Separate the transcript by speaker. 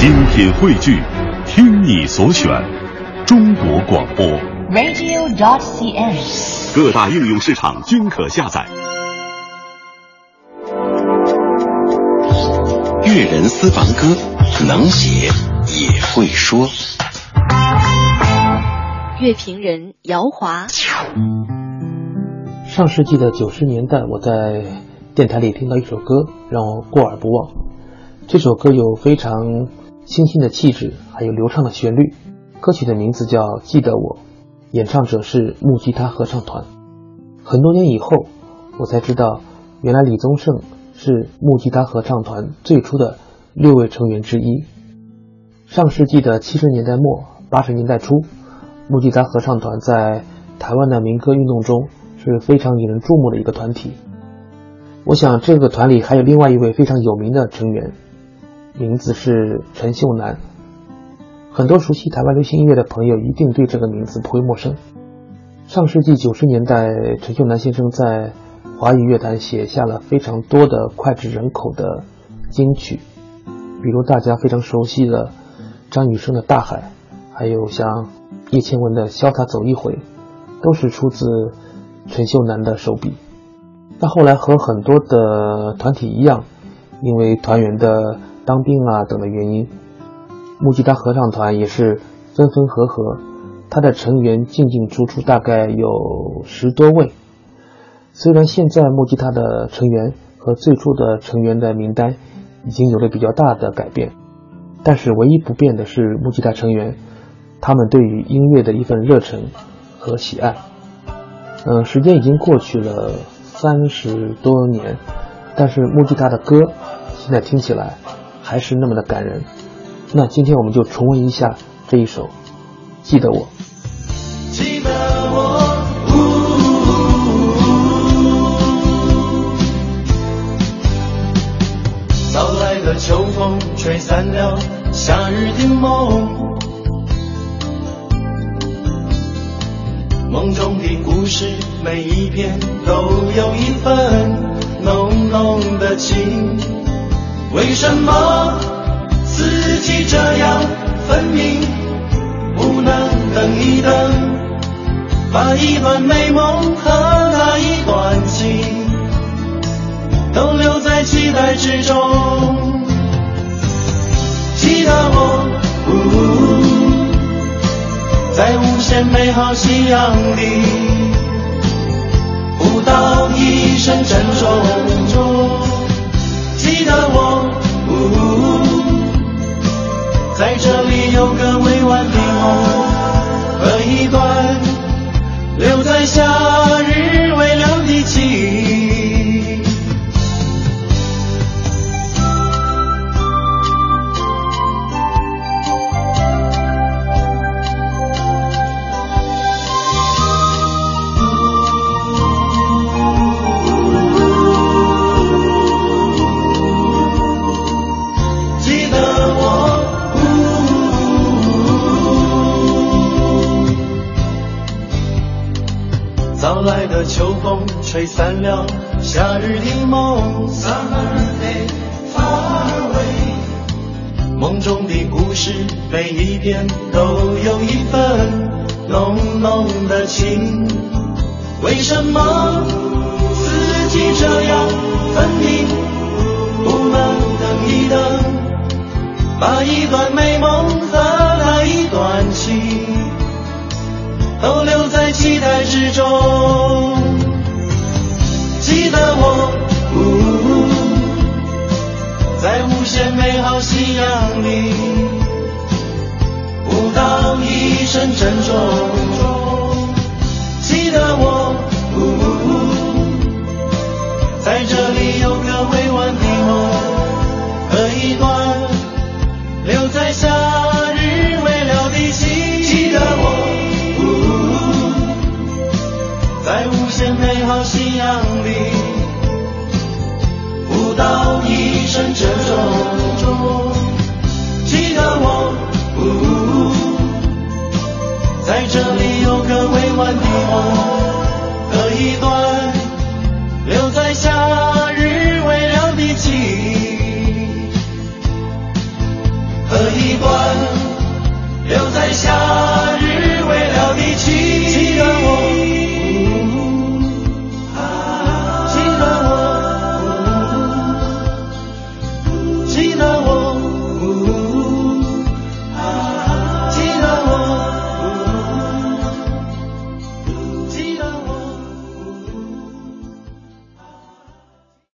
Speaker 1: 精品汇聚，听你所选，中国广播。
Speaker 2: radio.dot.cn，。
Speaker 1: 各大应用市场均可下载。
Speaker 3: 粤人私房歌，能写也会说。
Speaker 4: 乐评人姚华，
Speaker 5: 上世纪的九十年代，我在电台里听到一首歌，让我过耳不忘。这首歌有非常清新的气质，还有流畅的旋律。歌曲的名字叫《记得我》，演唱者是木吉他合唱团。很多年以后，我才知道，原来李宗盛是木吉他合唱团最初的六位成员之一。上世纪的七十年代末、八十年代初，木吉他合唱团在台湾的民歌运动中是非常引人注目的一个团体。我想，这个团里还有另外一位非常有名的成员，名字是陈秀楠。很多熟悉台湾流行音乐的朋友一定对这个名字不会陌生。上世纪九十年代，陈秀楠先生在华语乐坛写下了非常多的脍炙人口的金曲，比如大家非常熟悉的张雨生的《大海》，还有像叶倩文的《潇洒走一回》，都是出自陈秀楠的手笔。那后来和很多的团体一样，因为团员的当兵啊等的原因，木吉他合唱团也是分分合合，他的成员进进出出大概有十多位。虽然现在木吉他的成员和最初的成员的名单已经有了比较大的改变，但是唯一不变的是木吉他成员他们对于音乐的一份热忱和喜爱。嗯，时间已经过去了三十多年，但是木吉他的歌现在听起来还是那么的感人。那今天我们就重温一下这一首《记得我》。
Speaker 6: 记得我，早来的秋风吹散了夏日的梦，梦中的故事每一篇都有一份浓浓的情，为什么四季这样分明？不能等一等，把一段美梦和那一段情，都留在期待之中。记得我，在无限美好夕阳里，不道一声珍重。记得我呜。在这里有个未完的梦早来的秋风吹散了夏日的梦，Summer day far away。梦中的故事每一篇都有一份浓浓的情。为什么四季这样分明？不能等一等，把一段美梦和那一段情。都留期待之中。记得我，在无限美好夕阳里，不道一声珍重。记得我，在这里有个未完的梦和一段留在夏不到一生这种，记得我，在这里有个未完的梦和一段。